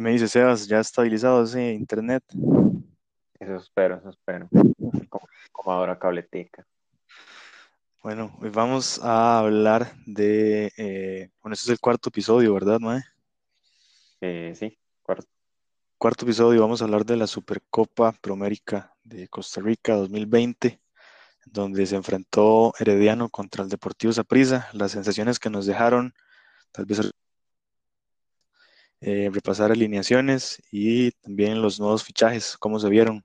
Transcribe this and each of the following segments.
¿Qué me dice Sebas? ¿Ya estabilizado ese internet? Eso espero, eso espero. Como, como ahora cabletica. Bueno, hoy vamos a hablar de, eh, bueno, este es el cuarto episodio, ¿verdad, Mae? Eh, sí, cuarto. Cuarto episodio, vamos a hablar de la Supercopa Promérica de Costa Rica 2020, donde se enfrentó Herediano contra el Deportivo Saprissa. Las sensaciones que nos dejaron, tal vez eh, repasar alineaciones y también los nuevos fichajes, cómo se vieron.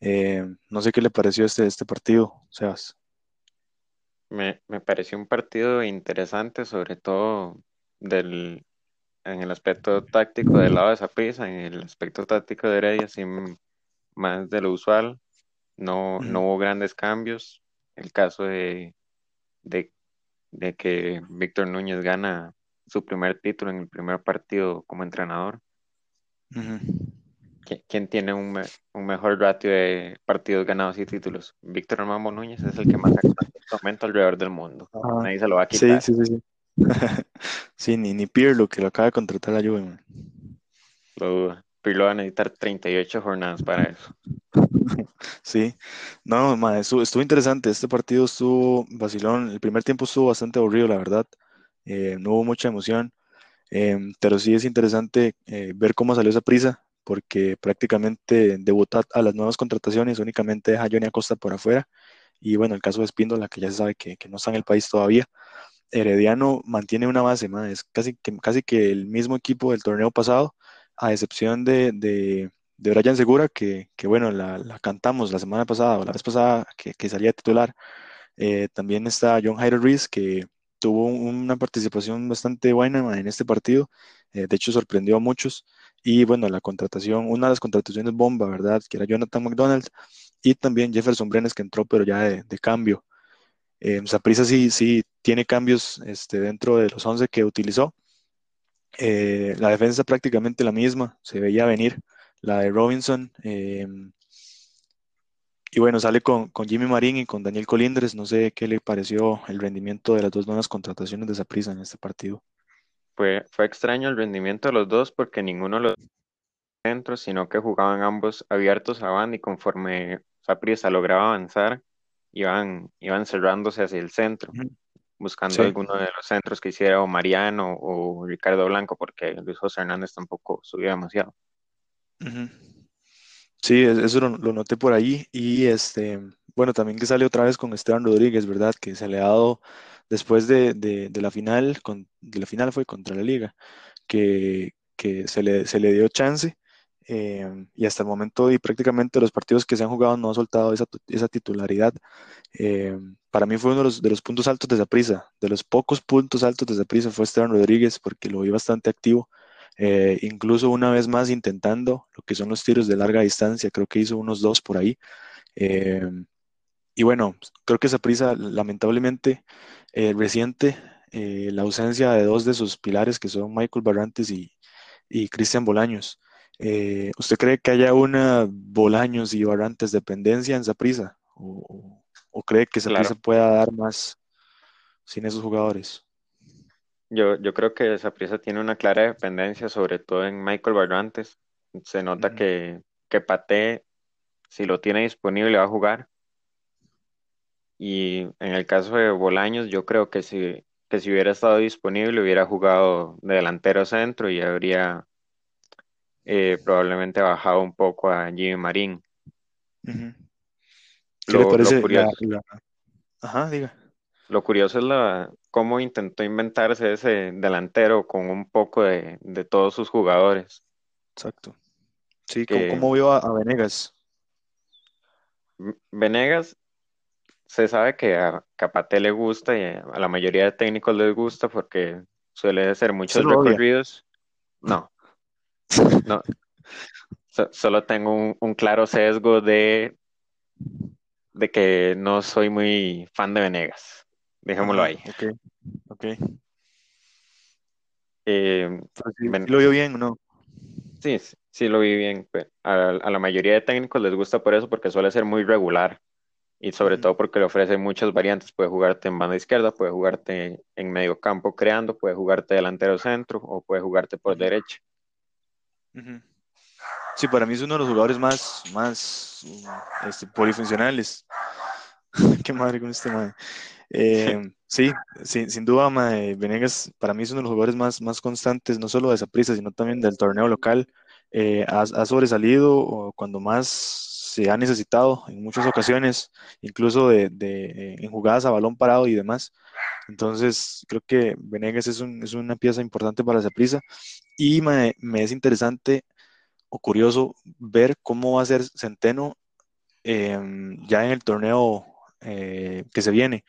Eh, no sé qué le pareció este, este partido, Sebas. Me, me pareció un partido interesante, sobre todo del, en el aspecto táctico del lado de Saprissa, en el aspecto táctico de Heredia, sí, más de lo usual. No, no hubo grandes cambios. El caso de, de, de que Víctor Núñez gana su primer título en el primer partido como entrenador. Ujú. ¿Qui- ¿Quién tiene un, me- un mejor ratio de partidos ganados y títulos? Víctor Mambo Núñez es el que más en este momento alrededor del mundo. Ajá. Nadie se lo va a Sí, quitar. sí, sí, sí. Sí, ni, ni Pirlo, que lo acaba de contratar a Juve, man. Lo duda. Pirlo va a necesitar 38 jornadas para eso. Sí, no, ma, estuvo, estuvo interesante. Este partido estuvo vacilón. El primer tiempo estuvo bastante aburrido, la verdad. Eh, no hubo mucha emoción, Em, pero sí es interesante eh, ver cómo salió esa prisa, porque prácticamente debuta a las nuevas contrataciones, únicamente deja a Johnny Acosta por afuera. Y bueno, el caso de Espíndola, que ya se sabe que, no está en el país todavía. Herediano mantiene una base, ma, es casi que, el mismo equipo del torneo pasado, a excepción de, de, de Brian Segura, que, bueno, la, cantamos la semana pasada o la vez pasada que, que salía titular. Eh, también está John Hyder Reese, que tuvo una participación bastante buena en este partido. Eh, de hecho, sorprendió a muchos. Y bueno, la contratación, una de las contrataciones bomba, ¿verdad? Que era Jonathan McDonald y también Jefferson Brenes, que entró, pero ya de, cambio. Eh, Saprissa sí, sí tiene cambios este, dentro de los 11 que utilizó. Eh, la defensa prácticamente la misma, se veía venir. La de Robinson. Y bueno, sale con, con Jimmy Marín y con Daniel Colindres. No sé qué le pareció el rendimiento de las dos nuevas contrataciones de Saprissa en este partido. Fue, fue extraño el rendimiento de los dos porque ninguno los centros, sino que jugaban ambos abiertos a banda y conforme Saprissa lograba avanzar, iban, iban cerrándose hacia el centro, buscando Sí. alguno de los centros que hiciera o Mariano o Ricardo Blanco, porque Luis José Hernández tampoco subía demasiado. Ujú. Sí, es- eso lo, lo noté por ahí. Y este, bueno, también que sale otra vez con Esteban Rodríguez, ¿verdad? Que se le ha dado después de, de- la final, de la final fue contra la Liga, que, que se le, se le dio chance. eh, y hasta el momento, y prácticamente los partidos que se han jugado no ha soltado esa, esa titularidad. Eh, para mí fue uno de los, de los puntos altos de Saprissa, de los pocos puntos altos de Saprissa fue Esteban Rodríguez, porque lo vi bastante activo. Eh, incluso una vez más intentando lo que son los tiros de larga distancia, creo que hizo unos dos por ahí. Eh, y bueno, creo que Saprissa lamentablemente eh, reciente la ausencia de dos de sus pilares que son Michael Barrantes y, y Cristian Bolaños. ¿usted cree que haya una Bolaños y Barrantes dependencia en Saprissa? ¿O, o- o cree que Saprissa Claro, pueda dar más sin esos jugadores? Yo, yo creo que Saprissa tiene una clara dependencia, sobre todo en Michael Barrantes. Se nota que, que Paté, si lo tiene disponible, va a jugar. Y en el caso de Bolaños, yo creo que si, que si hubiera estado disponible, hubiera jugado de delantero centro y habría eh, probablemente bajado un poco a Jimmy Marín. ujú. ¿Qué le Lo, la, curioso, la- Ajá, diga. lo curioso es la, cómo intentó inventarse ese delantero con un poco de, de todos sus jugadores. Exacto. Sí, ¿cómo, Que cómo vio a, a Venegas? Venegas se sabe que a Capate le gusta y a la mayoría de técnicos les gusta porque suele hacer ¿Usted muchos recorridos. No, no, so- solo tengo un, un claro sesgo de, de que no soy muy fan de Venegas. Dejémoslo ahí. ok. Eh, sí, sí lo vio bien, ¿o ¿no? sí, sí, lo vi bien. A, a la mayoría de técnicos les gusta por eso porque suele ser muy regular y sobre todo porque le ofrece muchas variantes. Puede jugarte en banda izquierda, puede jugarte en medio campo creando, puede jugarte delantero centro o puede jugarte por derecha. Sí, para mí es uno de los jugadores más, más este, polifuncionales. Qué madre con este madre. Eh, sí, sin, sin duda, mae, Venegas para mí es uno de los jugadores más, más constantes, no solo de Saprissa, sino también del torneo local. Eh, ha, ha sobresalido cuando más se ha necesitado en muchas ocasiones, incluso de, de, en jugadas a balón parado y demás. Entonces, creo que Venegas es, un, es una pieza importante para Saprissa y me, me es interesante o curioso ver cómo va a ser Centeno eh, ya en el torneo eh, que se viene,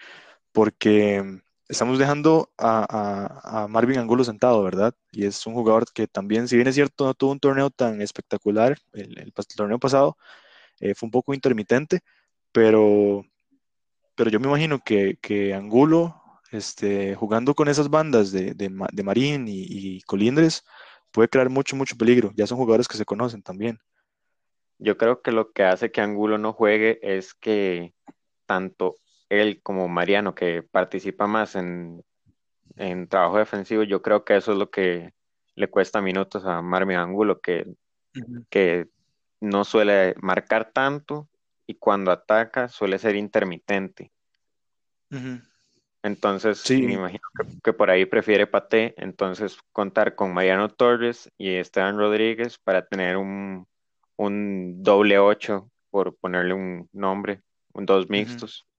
porque estamos dejando a, Marvin Angulo sentado, ¿verdad? Y es un jugador que también, si bien es cierto, no tuvo un torneo tan espectacular el, torneo pasado, eh, fue un poco intermitente, pero, pero yo me imagino que, Angulo, este, jugando con esas bandas de, de, de Marín y, y Colindres, puede crear mucho, mucho peligro. Ya son jugadores que se conocen también. Yo creo que lo que hace que Angulo no juegue es que tanto él como Mariano, que participa más en, en trabajo defensivo, yo creo que eso es lo que le cuesta minutos a Marvin Angulo, que, uh -huh. que no suele marcar tanto y cuando ataca suele ser intermitente. Uh -huh. Entonces, sí. me imagino que, que, por ahí prefiere Pate, entonces contar con Mariano Torres y Esteban Rodríguez para tener un, un doble ocho, por ponerle un nombre, un dos mixtos, uh -huh.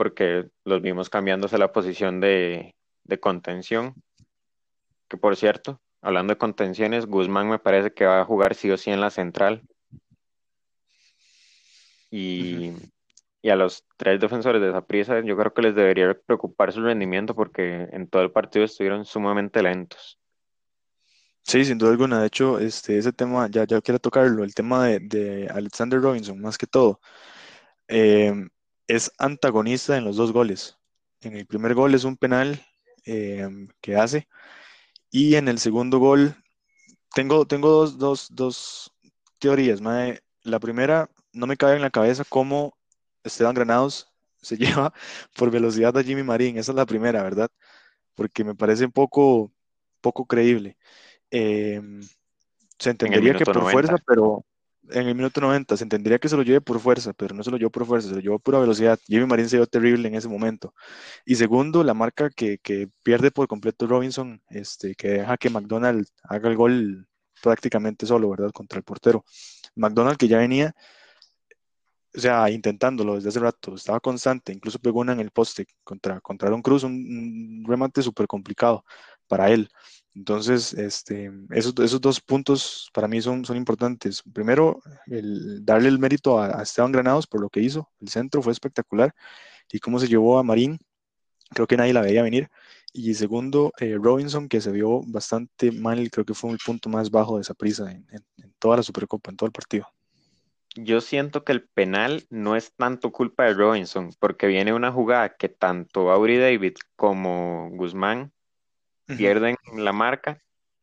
Porque los vimos cambiándose la posición de, de contención, que por cierto, hablando de contenciones, Guzmán me parece que va a jugar sí o sí en la central. Y, y a los tres defensores de esa prisa, yo creo que les debería preocupar su rendimiento porque en todo el partido estuvieron sumamente lentos. Sí, sin duda alguna. De hecho, este, ese tema, ya, ya quiero tocarlo, el tema de, de Alexander Robinson, más que todo, eh, es antagonista en los dos goles. En el primer gol es un penal eh, que hace y en el segundo gol tengo, tengo dos, dos, dos teorías. Mae. La primera, no me cabe en la cabeza cómo Esteban Granados se lleva por velocidad a Jimmy Marín. Esa es la primera, ¿verdad? Porque me parece un poco, poco creíble. Eh, se entendería que por 90. fuerza, pero en el minuto 90 se entendería que se lo lleve por fuerza, pero no se lo llevó por fuerza, se lo llevó a pura velocidad. Jimmy Marín se vio terrible en ese momento. Y segundo, la marca que, que pierde por completo Robinson, este, que deja que McDonald haga el gol prácticamente solo, ¿verdad? Contra el portero. McDonald que ya venía, o sea, intentándolo desde hace rato, estaba constante, incluso pegó una en el poste contra, contra Don Cruz, un, un remate súper complicado para él. Entonces, este, esos, esos, dos puntos para mí son, son importantes. Primero, el darle el mérito a, Esteban Granados por lo que hizo. El centro fue espectacular y cómo se llevó a Marín. Creo que nadie la veía venir. Y segundo, eh, Robinson, que se vio bastante mal, creo que fue el punto más bajo de esa prisa en toda la Supercopa, en todo el partido. Yo siento que el penal no es tanto culpa de Robinson, porque viene una jugada que tanto Auri David como Guzmán pierden la marca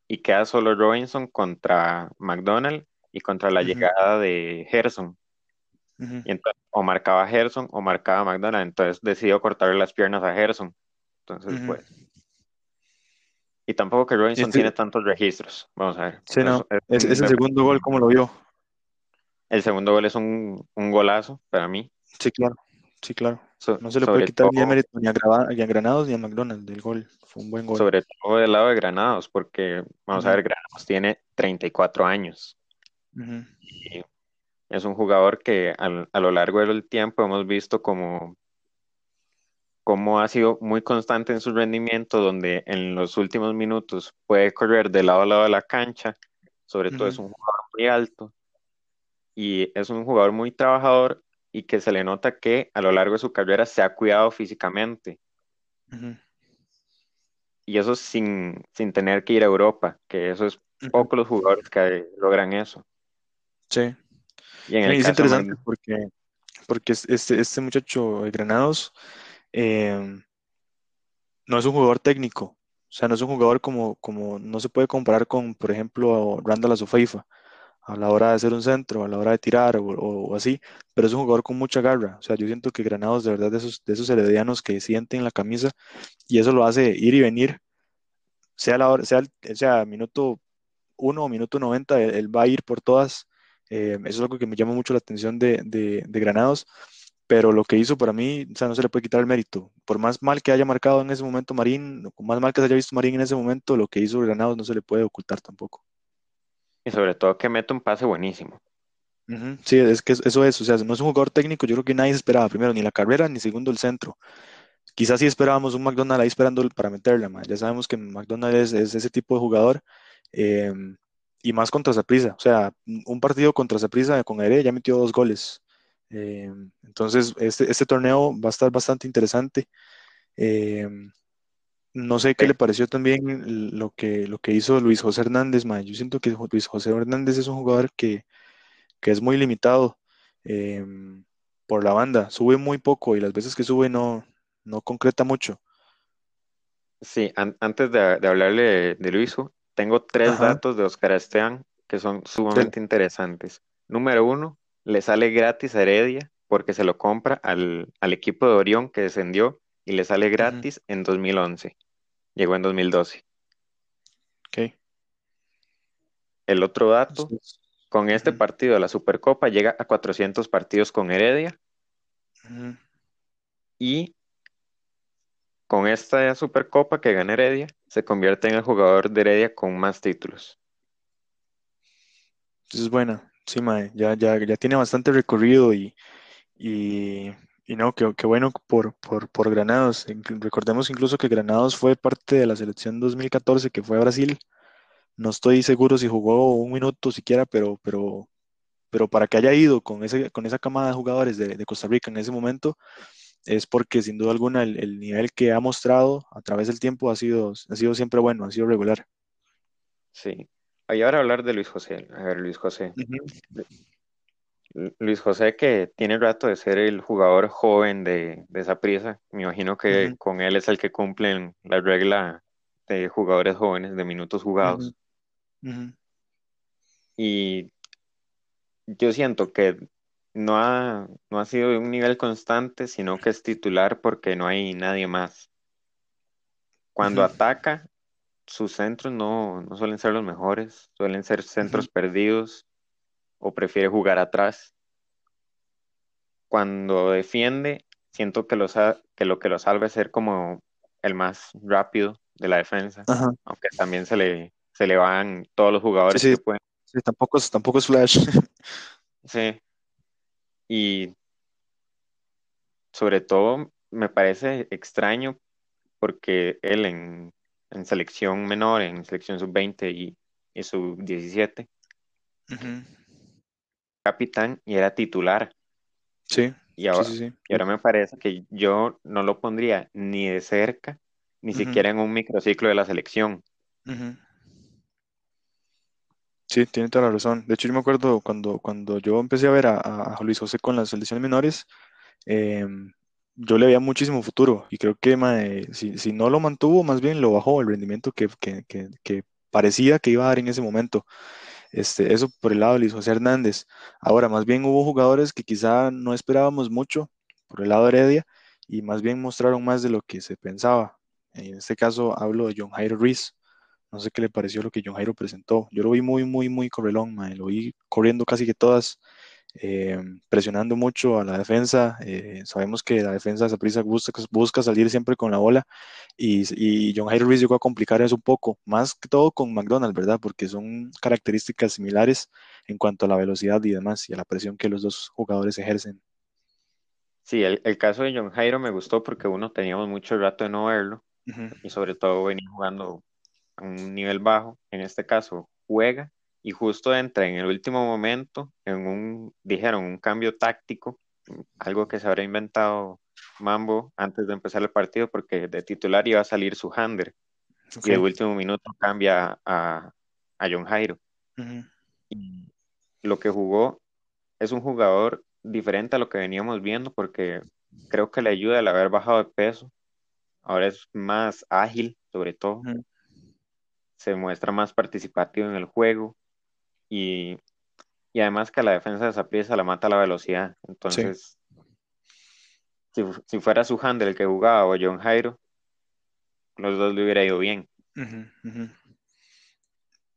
y queda solo Robinson contra McDonald y contra la uh -huh. llegada de Gerson. Uh -huh. y entonces, o marcaba Gerson o marcaba McDonald, entonces decidió cortarle las piernas a Gerson. Entonces, pues. Y tampoco que Robinson este... tiene tantos registros. Vamos a ver. Sí, no. Es, es, el segundo gol, ¿cómo lo vio? El segundo gol es un, un golazo para mí. Sí, claro. Sí, claro. So, no se le puede quitar todo, ni, mérito ni, a ni a Granados ni a McDonald's del gol. Fue un buen gol. Sobre todo del lado de Granados, porque vamos uh -huh. a ver, Granados tiene 34 años. Uh -huh. Y es un jugador que al, a lo largo del tiempo hemos visto como, como ha sido muy constante en su rendimiento, donde en los últimos minutos puede correr de lado a lado de la cancha. Sobre uh -huh. todo es un jugador muy alto. Y es un jugador muy trabajador y que se le nota que a lo largo de su carrera se ha cuidado físicamente. Uh -huh. Y eso sin, sin tener que ir a Europa, que eso es uh -huh. poco los jugadores que logran eso. Sí. Y en el es interesante porque, porque este, este muchacho de Granados eh, no es un jugador técnico. O sea, no es un jugador como, como no se puede comparar con, por ejemplo, Randall Azufeifa a la hora de hacer un centro, a la hora de tirar o, así, pero es un jugador con mucha garra. O sea, yo siento que Granados de verdad de esos, de esos heredianos que sienten la camisa y eso lo hace ir y venir, sea la hora, sea, sea minuto 1 o minuto 90, él, va a ir por todas. Eh, eso es algo que me llama mucho la atención de, de, de, Granados, pero lo que hizo para mí, o sea, no se le puede quitar el mérito. Por más mal que haya marcado en ese momento Marín, más mal que se haya visto Marín en ese momento, lo que hizo Granados no se le puede ocultar tampoco. Y sobre todo que mete un pase buenísimo. Sí, es que eso es, o sea, no es un jugador técnico, yo creo que nadie esperaba primero ni la carrera ni segundo el centro. Quizás sí esperábamos un McDonald ahí esperando para meterla, ya sabemos que McDonald es, ese tipo de jugador em, y más contra Zaprisa, o sea, un partido contra Zaprisa con Aire ya metió dos goles. Em, entonces, este, este torneo va a estar bastante interesante. Em, no sé qué le pareció también lo que, lo que hizo Luis José Hernández, yo siento que Luis José Hernández es un jugador que que es muy limitado em, por la banda. Sube muy poco y las veces que sube no, no concreta mucho. Sí, antes de, hablarle de, Luiso, tengo tres datos de Oscar Esteban que son sumamente interesantes. Número uno, le sale gratis a Heredia porque se lo compra al, equipo de Orión que descendió y le sale gratis en 2011. Llegó en 2012. Ok. El otro dato con este partido de la Supercopa llega a 400 partidos con Heredia. Y con esta Supercopa que gana Heredia, se convierte en el jugador de Heredia con más títulos. Es buena, sí, mae. Ya, ya, ya tiene bastante recorrido y, y, no, qué, bueno por, por, por Granados. Recordemos incluso que Granados fue parte de la selección 2014 que fue a Brasil no estoy seguro si jugó un minuto siquiera, pero, pero, pero para que haya ido con, ese, con esa camada de jugadores de, Costa Rica en ese momento, es porque sin duda alguna el, nivel que ha mostrado a través del tiempo ha sido, ha sido siempre bueno, ha sido regular. Sí. Y ahora hablar de Luis José. A ver, Luis José. Luis José que tiene rato de ser el jugador joven de, esa prisa. Me imagino que con él es el que cumplen la regla de jugadores jóvenes, de minutos jugados. Y yo siento que no ha, no ha sido de un nivel constante, sino que es titular porque no hay nadie más. Cuando ataca, sus centros no, suelen ser los mejores, suelen ser centros perdidos o prefiere jugar atrás. Cuando defiende, siento que lo, que lo que lo salva es ser como el más rápido de la defensa, aunque también se le, se le van todos los jugadores sí, que pueden. Sí, tampoco tampoco es Flash. sí. Y sobre todo me parece extraño porque él en, selección menor, en selección sub-20 y, sub-17, capitán y era titular. Sí. Y ahora, y ahora me parece que yo no lo pondría ni de cerca, ni siquiera en un microciclo de la selección. Sí, tiene toda la razón. De hecho, yo me acuerdo cuando, cuando yo empecé a ver a, Luis José con las selecciones menores, em, yo le veía muchísimo futuro y creo que si, no lo mantuvo, más bien lo bajó el rendimiento que, parecía que iba a dar en ese momento. Este, eso por el lado de Luis José Hernández. Ahora, más bien hubo jugadores que quizá no esperábamos mucho por el lado de Heredia y más bien mostraron más de lo que se pensaba. En este caso hablo de John Jairo Ruiz. No sé qué le pareció lo que John Jairo presentó. Yo lo vi muy, muy, muy correlón, lo vi corriendo casi que todas, eh, presionando mucho a la defensa. Eh, sabemos que la defensa de Saprissa busca, busca salir siempre con la bola y, y, John Jairo Ruiz llegó a complicar eso un poco, más que todo con McDonald's, ¿verdad? Porque son características similares en cuanto a la velocidad y demás y a la presión que los dos jugadores ejercen. Sí, el, el caso de John Jairo me gustó porque uno teníamos mucho rato de no verlo y sobre todo venía jugando a un nivel bajo, en este caso juega y justo entra en el último momento en un, dijeron, un cambio táctico, algo que se habrá inventado Mambo antes de empezar el partido porque de titular iba a salir su hander y de último minuto cambia a, a John Jairo. y lo que jugó es un jugador diferente a lo que veníamos viendo porque creo que le ayuda el haber bajado de peso. Ahora es más ágil, sobre todo. Se muestra más participativo en el juego y, además que la defensa de esa pieza la mata la velocidad. Entonces, si, fuera su handle el que jugaba o John Jairo, los dos le hubiera ido bien.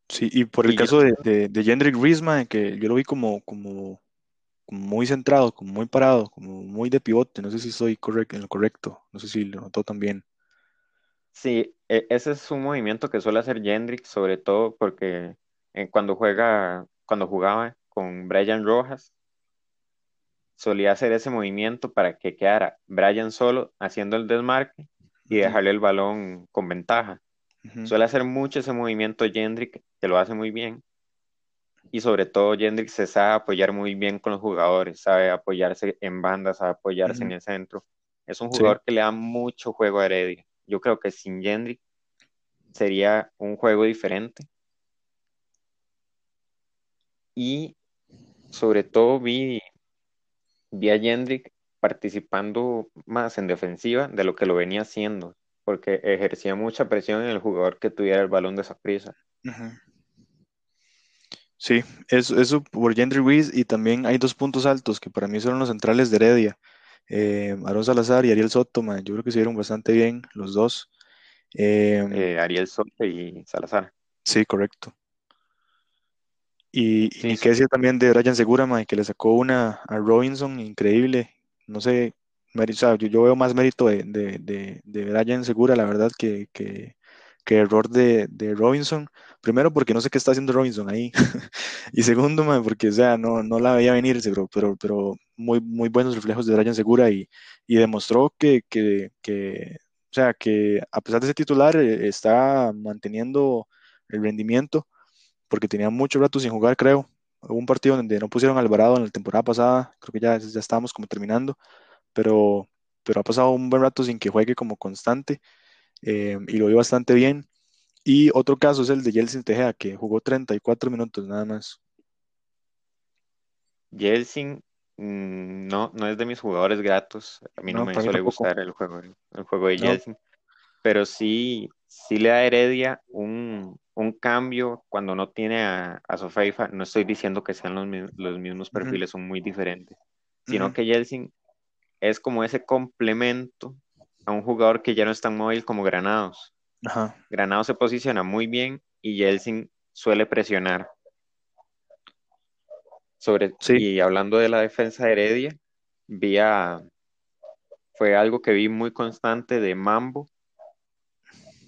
Sí, y por el Y yo, caso de, de, de Jendrik Risma, que yo lo vi como, como, como muy centrado, como muy parado, como muy de pivote, no sé si estoy correct, en lo correcto, no sé si lo notó también. sí, e- ese es un movimiento que suele hacer Jendrik, sobre todo porque eh, cuando juega, cuando jugaba con Brian Rojas, solía hacer ese movimiento para que quedara Brian solo haciendo el desmarque y dejarle el balón con ventaja. Suele hacer mucho ese movimiento Jendrik, que lo hace muy bien. Y sobre todo Jendrik se sabe apoyar muy bien con los jugadores, sabe apoyarse en bandas, sabe apoyarse en el centro. Es un Sí, jugador que le da mucho juego a Heredia. Yo creo que sin Jendrik sería un juego diferente. Y sobre todo vi, vi a Jendrik participando más en defensiva de lo que lo venía haciendo, porque ejercía mucha presión en el jugador que tuviera el balón de esa prisa. Sí, eso, eso por Jendrik Ruiz y también hay dos puntos altos que para mí son los centrales de Heredia, eh, Aaron Salazar y Ariel Soto, man, yo creo que se vieron bastante bien los dos. Eh, Eh, Ariel Soto y Salazar. sí, correcto. Y, y Sí, qué decir también de Brian Segura, que le sacó una a Robinson, increíble. No sé, o sea, yo, yo veo más mérito de, de, de, de Brian Segura, la verdad, que, que, que error de, de Robinson. Primero, porque no sé qué está haciendo Robinson ahí. Y segundo, porque, o sea, no, no la veía venir, seguro, pero, pero muy, muy buenos reflejos de Brian Segura y, y demostró que, que, que, o sea, que a pesar de ser titular, eh, está manteniendo el rendimiento porque tenía mucho rato sin jugar, creo. Hubo un partido donde no pusieron a Alvarado en la temporada pasada, creo que ya, ya estábamos como terminando, pero, pero ha pasado un buen rato sin que juegue como constante eh, y lo vi bastante bien. Y otro caso es el de Yeltsin Tejeda, que jugó 34 minutos nada más. Jelsin mm, no, no es de mis jugadores gratos. A mí no No, me suele tampoco. gustar el juego, el juego de No. Pero sí, sí le da Heredia un, un cambio cuando no tiene a, a Sofeifa. No estoy diciendo que sean los, los mismos perfiles, son muy diferentes, sino que Jelsin es como ese complemento a un jugador que ya no es tan móvil como Granados. Ajá. Granados se posiciona muy bien y Jelsin suele presionar. Sobre, Sí. y hablando de la defensa de Heredia, vi a- fue algo que vi muy constante de Mambo,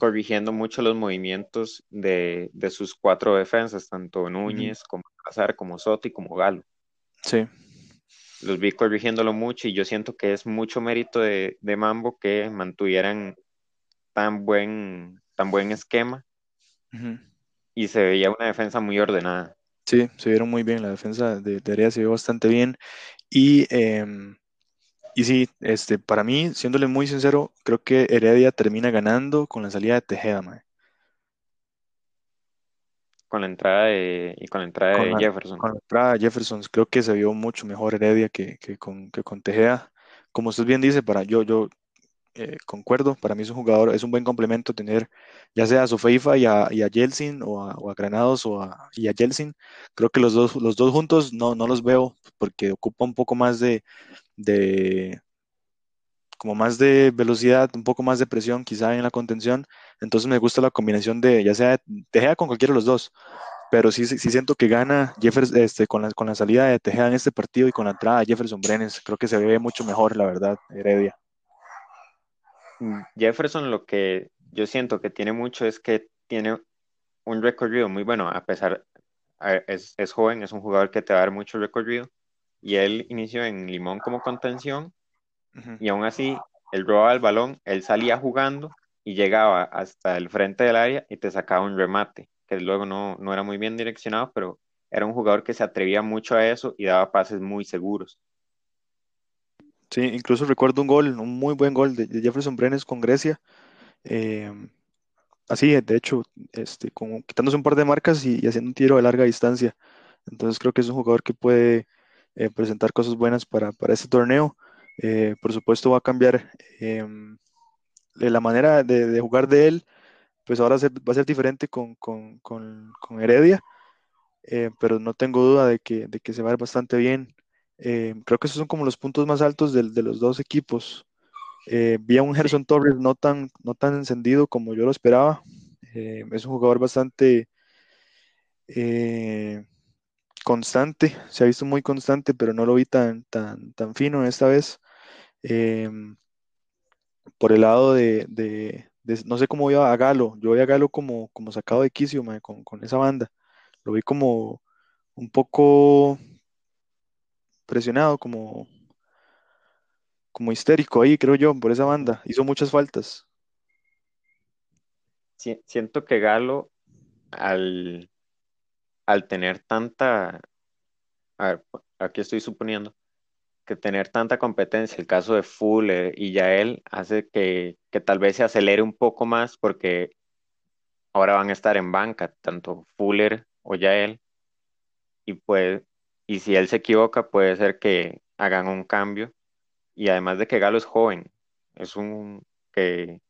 corrigiendo mucho los movimientos de, de sus cuatro defensas, tanto Núñez como Casar, como Soto y como Galo. Sí. Los vi corrigiéndolo mucho y yo siento que es mucho mérito de, de Mambo que mantuvieran tan buen, tan buen esquema y se veía una defensa muy ordenada. Sí, se vieron muy bien. La defensa de, de Heredia se vio bastante bien. Y, em, y sí, este, para mí, siéndole muy sincero, creo que Heredia termina ganando con la salida de Tejeda, mae. con la entrada de, y con la entrada Con de la, Jefferson. con la entrada de Jefferson, creo que se vio mucho mejor Heredia que, que con, que con Tejeda. Como usted bien dice, para yo, yo eh, concuerdo, para mí es un jugador, es un buen complemento tener ya sea a Sofeifa y a, y a Yeltsin o a, Granados o a, y a Yeltsin. Creo que los dos, los dos juntos no, no los veo porque ocupa un poco más de, de, como más de velocidad, un poco más de presión quizá en la contención. Entonces me gusta la combinación de ya sea Tejeda con cualquiera de los dos pero sí, sí siento que gana Jefferson este, con, la, con la salida de Tejeda en este partido y con la entrada de Jefferson Brenes. Creo que se ve mucho mejor, la verdad, Heredia. Jefferson lo que yo siento que tiene mucho es que tiene un recorrido muy bueno, a pesar, es, es joven, es un jugador que te va a dar mucho recorrido, y él inició en Limón como contención, y aún así, él robaba el balón, él salía jugando y llegaba hasta el frente del área y te sacaba un remate, que luego no, no era muy bien direccionado, pero era un jugador que se atrevía mucho a eso y daba pases muy seguros. Sí, incluso recuerdo un gol, un muy buen gol de, Jefferson Brenes con Grecia. eh, así, de hecho, este, quitándose un par de marcas y, haciendo un tiro de larga distancia. Entonces creo que es un jugador que puede eh, presentar cosas buenas para, para este torneo. Eh, por supuesto va a cambiar em, la manera de, jugar de él, pues ahora ser- va a ser diferente con, con, con, con Heredia eh, pero no tengo duda de que, de que se va a ver bastante bien. Eh, creo que esos son como los puntos más altos del- de, los dos equipos. Eh, vi a un Gerson Torres no tan, no tan encendido como yo lo esperaba. Eh, es un jugador bastante, constante, se ha visto muy constante, pero no lo vi tan, tan, tan fino esta vez. Por el lado de, de- de- no sé cómo veo a Galo, yo vi a Galo como, como sacado de quicio, con, con esa banda. Lo vi como un poco presionado, como, como histérico ahí, creo yo, por esa banda. Hizo muchas faltas. Si- siento que Galo, al, al tener tanta, a ver, aquí estoy suponiendo, que tener tanta competencia, el caso de Fuller y Yael, hace que, que tal vez se acelere un poco más porque ahora van a estar en banca, tanto Fuller o Yael, y pues, y si él se equivoca, puede ser que hagan un cambio. Y además de que Galo es joven, es un, que,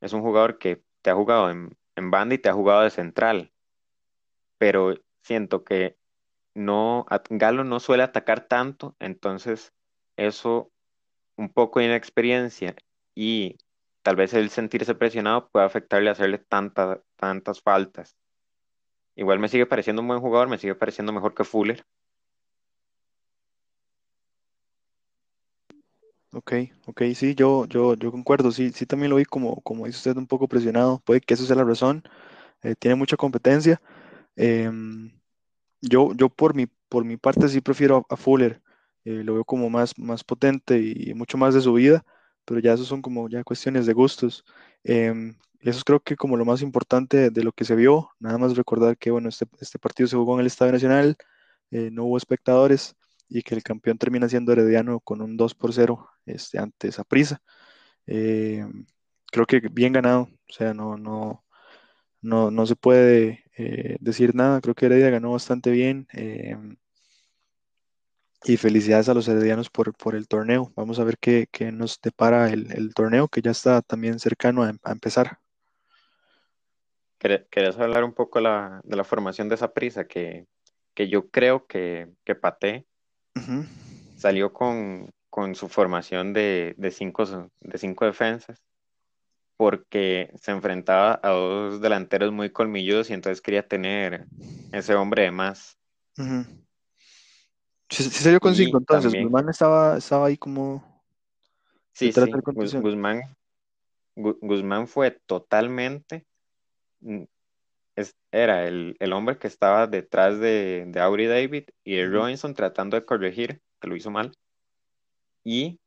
es un jugador que te ha jugado en, en banda y te ha jugado de central, pero siento que no, Galo no suele atacar tanto, entonces eso, un poco de inexperiencia y tal vez el sentirse presionado puede afectarle hacerle tantas tantas faltas. Igual me sigue pareciendo un buen jugador, me sigue pareciendo mejor que Fuller. Ok, ok, sí, yo, yo, yo concuerdo, sí, sí también lo vi como, como dice usted, un poco presionado. Puede que eso sea la razón. eh, tiene mucha competencia. Em, Yo, yo por mi, por mi parte sí prefiero a, Fuller, eh, lo veo como más, más potente y mucho más de su vida, pero ya eso son como ya cuestiones de gustos. Em, eso es creo que como lo más importante de lo que se vio, nada más recordar que bueno, este, este partido se jugó en el Estadio Nacional, eh, no hubo espectadores y que el campeón termina siendo Herediano con un 2 por 0 este, ante Saprissa. Em, creo que bien ganado, o sea, no, no, no, no se puede eh, decir nada. Creo que Heredia ganó bastante bien. eh, y felicidades a los heredianos por, por el torneo. Vamos a ver qué, qué nos depara el, torneo, que ya está también cercano a, empezar. ¿Quere- ¿Querés hablar un poco de la formación de esa prisa que, que yo creo que, que Paté Salió con, con su formación de, de cinco, de cinco defensas? porque se enfrentaba a dos delanteros muy colmilludos y entonces quería tener ese hombre de más. ujú. Sí, dio con cinco, entonces también, Guzmán estaba, estaba ahí como sí, sí. Guzmán, Gu- Guzmán fue totalmente, mm, es- era el, el hombre que estaba detrás de, de Aubrey David y de Robinson tratando de corregir, que lo hizo mal, y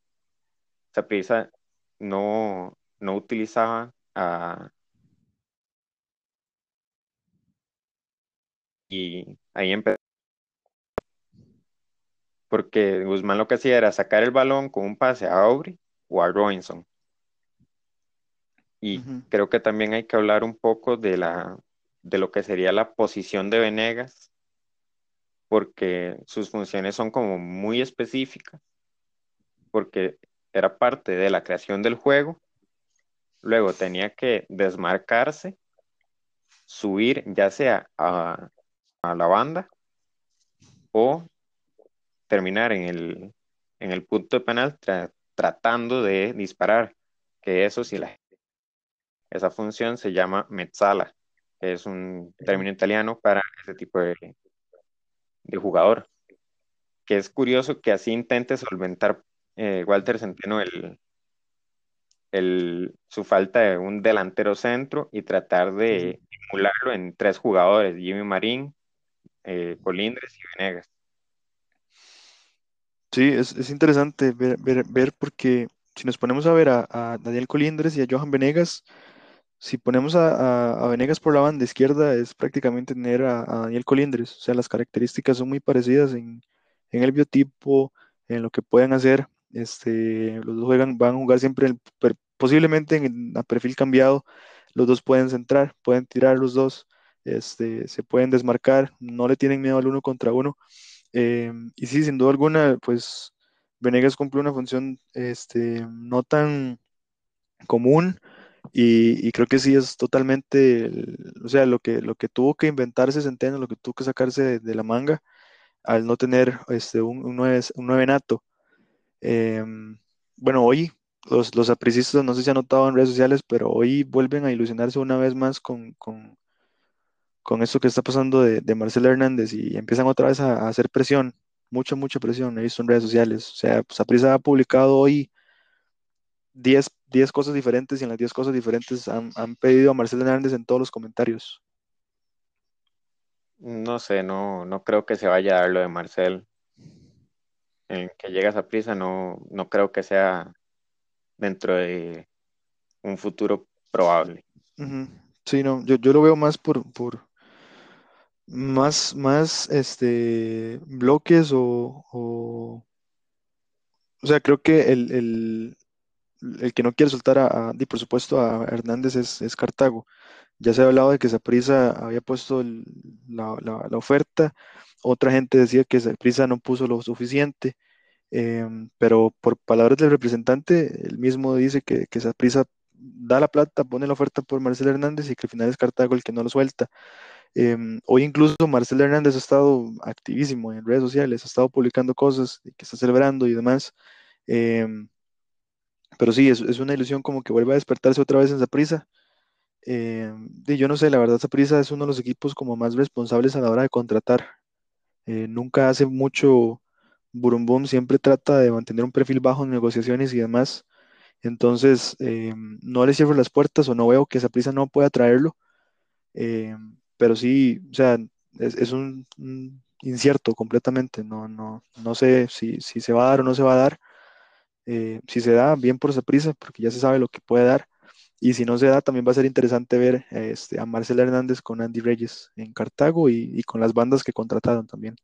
Saprissa no, no utilizaba a... Y ahí empezó porque Guzmán lo que hacía era sacar el balón con un pase a Aubrey o a Robinson. Y creo que también hay que hablar un poco de la, de lo que sería la posición de Venegas, porque sus funciones son como muy específicas, porque era parte de la creación del juego, luego tenía que desmarcarse, subir ya sea a, la banda o terminar en el, en el punto de penal tra- tratando de disparar, que eso sí la Esa función se llama mezzala, que es un término italiano para ese tipo de, de jugador. Que es curioso que así intente solventar eh, Walter Centeno el, el- su falta de un delantero centro y tratar de emularlo en tres jugadores, Jimmy Marín, eh, Colindres y Venegas. Sí, es, es interesante ver, ver, ver porque si nos ponemos a ver a, a Daniel Colindres y a Johan Venegas, Si ponemos a, a- Venegas por la banda izquierda, es prácticamente tener a, Daniel Colindres. O sea, las características son muy parecidas en, el biotipo, en lo que pueden hacer. Este, los dos juegan, van a jugar siempre, per- posiblemente en, a perfil cambiado. Los dos pueden centrar, pueden tirar los dos, este, se pueden desmarcar, no le tienen miedo al uno contra uno. Eh, y sí, sin duda alguna, pues Venegas cumple una función este, no tan común y, y creo que sí es totalmente, el- o sea, lo que, lo que tuvo que inventarse Centeno, lo que tuvo que sacarse de, de la manga al no tener este, un, un, nueve, un nueve nato. Em, bueno, hoy los, los apricistas, no sé si han notado en redes sociales, pero hoy vuelven a ilusionarse una vez más con, con, con esto que está pasando de, de Marcelo Hernández y empiezan otra vez a, a hacer presión, mucha, mucha presión, he visto en redes sociales. O sea, pues Saprissa ha publicado hoy 10, 10 cosas diferentes y en las 10 cosas diferentes han, han pedido a Marcelo Hernández en todos los comentarios. No sé, no, no creo que se vaya a dar lo de Marcel. En que llega esa prisa, no, no creo que sea dentro de un futuro probable. Sí, no, yo, yo lo veo más por, por más, más este bloques o, o, o sea, creo que el, el, el que no quiere soltar a, a- y por supuesto a Hernández es, Cartago. Ya se ha hablado de que Saprissa había puesto la, oferta, otra gente decía que Saprissa no puso lo suficiente, em, pero por palabras del representante, él mismo dice que, que da la plata, pone la oferta por Marcelo Hernández y que al final es Cartago el que no lo suelta. Em, hoy incluso Marcelo Hernández ha estado activísimo en redes sociales, ha estado publicando cosas que está celebrando y demás. Em, pero sí, es, una ilusión como que vuelva a despertarse otra vez en Saprissa. Eh, yo no sé, la verdad, Saprissa es uno de los equipos como más responsables a la hora de contratar. Eh, nunca hace mucho burum siempre trata de mantener un perfil bajo en negociaciones y demás. Entonces, eh, no le cierro las puertas o no veo que Saprissa no pueda traerlo. eh, pero sí, o sea, es, es un, un incierto completamente. No, no, no sé si, si se va a dar o no se va a dar. Eh, si se da, bien por Saprissa, porque ya se sabe lo que puede dar. Y si no se da, también va a ser interesante ver este, a Marcela Hernández con Andy Reyes en Cartago y, y con las bandas que contrataron también.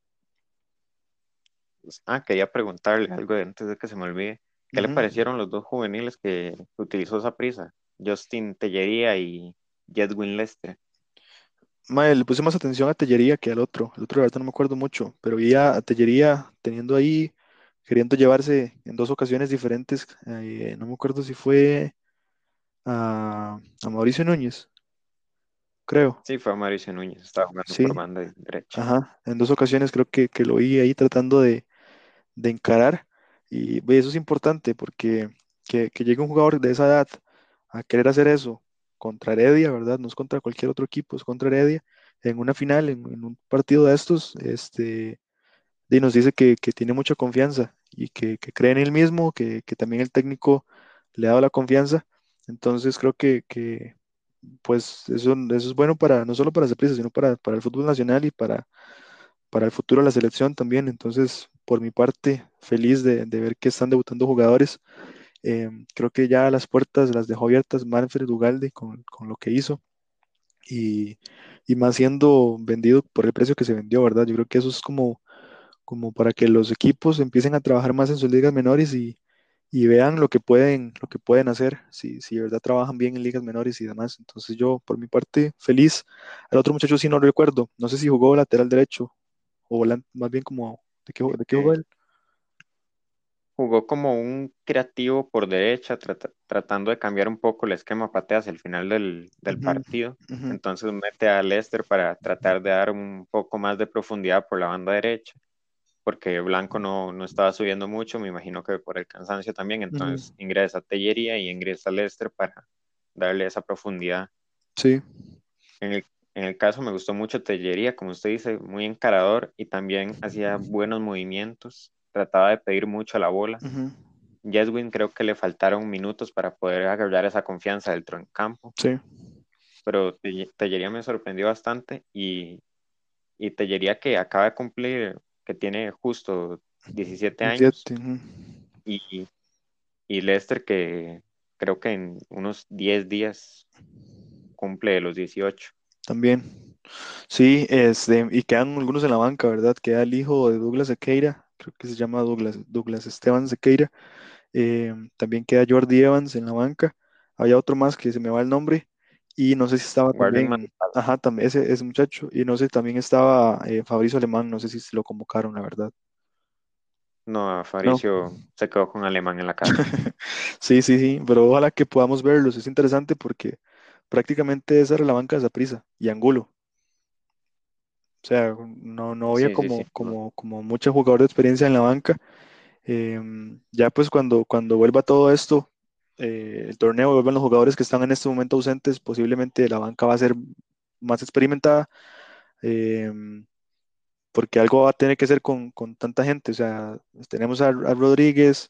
Ah, quería preguntarle algo antes de que se me olvide. ¿Qué le parecieron los dos juveniles que utilizó esa prisa? Justin Tellería y Jedwin Lester. Le puse más atención a Tellería que al otro. El otro, de verdad, no me acuerdo mucho, pero vi a Tellería teniendo ahí, queriendo llevarse en dos ocasiones diferentes. eh, no me acuerdo si fue a, a Mauricio Núñez, creo. Sí, fue a Mauricio Núñez, estaba jugando por Sí, banda derecha. ajá. En dos ocasiones creo que, que lo vi ahí tratando de, de encarar. Y eso es importante porque que, que llegue un jugador de esa edad a querer hacer eso contra Heredia, ¿verdad? No es contra cualquier otro equipo, es contra Heredia. En una final, en, en un partido de estos, este, y nos dice que, que tiene mucha confianza y que, que cree en él mismo, que, que también el técnico le ha dado la confianza. Entonces creo que, pues eso, eso es bueno para, no solo para Saprissa, sino para, para el fútbol nacional y para, para el futuro de la selección también. Entonces, por mi parte, feliz de, de ver que están debutando jugadores. Eh, creo que ya las puertas las dejó abiertas Manfred Ugalde con, con lo que hizo y, y más siendo vendido por el precio que se vendió, ¿verdad? Yo creo que eso es como, como para que los equipos empiecen a trabajar más en sus ligas menores y, y vean lo que pueden, lo que pueden hacer, si, si de verdad trabajan bien en ligas menores y demás. Entonces yo, por mi parte, feliz. Al otro muchacho sí no recuerdo, no sé si jugó lateral derecho o volante, más bien como, ¿de qué, de qué jugó él? jugó como un creativo por derecha, trata- tratando de cambiar un poco el esquema patea hacia el final del, del partido. Entonces mete a Lester para tratar de dar un poco más de profundidad por la banda derecha, porque Blanco no, no estaba subiendo mucho, me imagino que por el cansancio también. Entonces ingresa a Tellería y ingresa a Lester para darle esa profundidad. Sí, En el, en el caso me gustó mucho Tellería, como usted dice, muy encarador y también hacía buenos movimientos, trataba de pedir mucho a la bola. ujú, Jedwin creo que le faltaron minutos para poder agarrar esa confianza del campo, sí, pero Telle- Tellería me sorprendió bastante y, y Tellería que acaba de cumplir, que tiene justo 17 años 17, ujú, y, y Lester que creo que en unos 10 días cumple los 18. También. Sí, este, y quedan algunos en la banca, ¿verdad? Queda el hijo de Douglas Sequeira, creo que se llama Douglas, Douglas Esteban Sequeira. eh, también queda Jordi Evans en la banca. Había otro más que se me va el nombre. Y no sé si estaba también, ajá, también ese, ese muchacho. Y no sé, también estaba eh, Fabricio Alemán, no sé si se lo convocaron, la verdad. No, No. Fabricio se quedó con Alemán en la casa. Sí, sí, sí, pero ojalá que podamos verlos. Es interesante porque prácticamente esa era la banca de Saprissa y Angulo. O sea, no, no había Sí, como, sí. como, como mucho jugador de experiencia en la banca. Em, ya pues cuando, cuando vuelva todo esto, eh, el torneo, vuelvan los jugadores que están en este momento ausentes, posiblemente la banca va a ser más experimentada, eh, porque algo va a tener que hacer con, con tanta gente. O sea, tenemos a, a Rodríguez,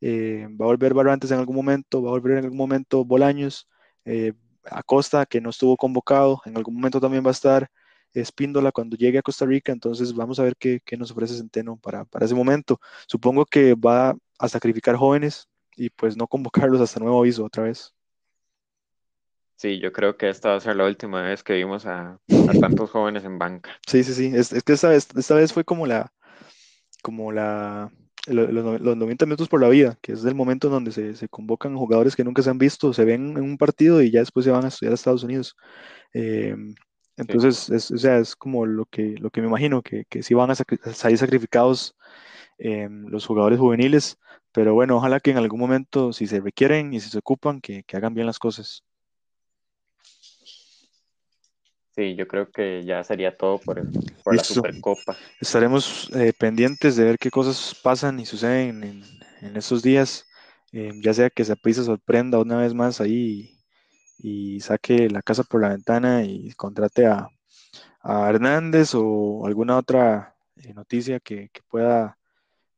eh, va a volver Barrantes en algún momento, va a volver en algún momento Bolaños, eh, Acosta, que no estuvo convocado, en algún momento también va a estar Espíndola cuando llegue a Costa Rica, entonces vamos a ver qué, qué nos ofrece Centeno para, para ese momento. Supongo que va a sacrificar jóvenes y pues no convocarlos hasta nuevo aviso otra vez. Sí, yo creo que esta va a ser la última vez que vimos a, a tantos jóvenes en banca. Sí, sí, sí. Es, es que esta vez, esta vez fue como la, como la, lo- lo- los 90 minutos por la vida, que es el momento en donde se, se convocan jugadores que nunca se han visto, se ven en un partido y ya después se van a estudiar a Estados Unidos. Eh, Sí, entonces, es, o sea, es como lo que, lo que me imagino, que, que sí van a, sacri- a salir sacrificados eh, los jugadores juveniles, pero bueno, ojalá que en algún momento, si se requieren y si se ocupan, que, que hagan bien las cosas. sí, yo creo que ya sería todo por, por la. Supercopa. Estaremos eh, pendientes de ver qué cosas pasan y suceden en, en estos días, eh, ya sea que Saprissa sorprenda una vez más ahí y, y saque la casa por la ventana y contrate a, a Hernández o alguna otra eh, noticia que, que pueda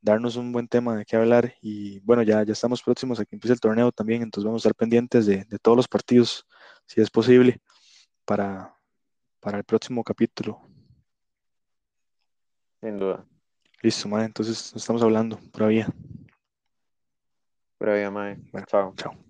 darnos un buen tema de qué hablar. Y bueno, ya, ya estamos próximos a que empiece el torneo también, entonces vamos a estar pendientes de, de todos los partidos, si es posible, para, para el próximo capítulo. Sin duda. Listo, man, entonces nos estamos hablando por ahí. Pero ya, mae. Bueno, Chao. chao.